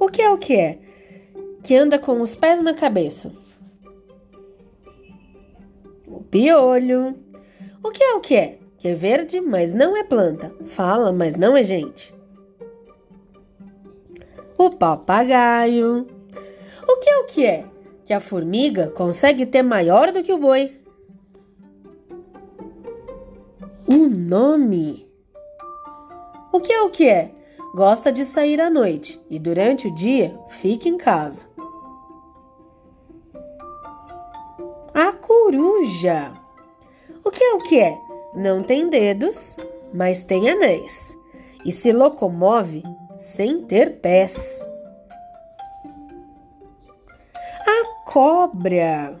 O que é o que é? Que anda com os pés na cabeça. O piolho. O que é o que é? Que é verde, mas não é planta. Fala, mas não é gente. O papagaio. O que é o que é? Que a formiga consegue ter maior do que o boi. O nome. O que é o que é? Gosta de sair à noite e durante o dia fica em casa. A coruja. O que é o que é? Não tem dedos, mas tem anéis e se locomove sem ter pés. A cobra.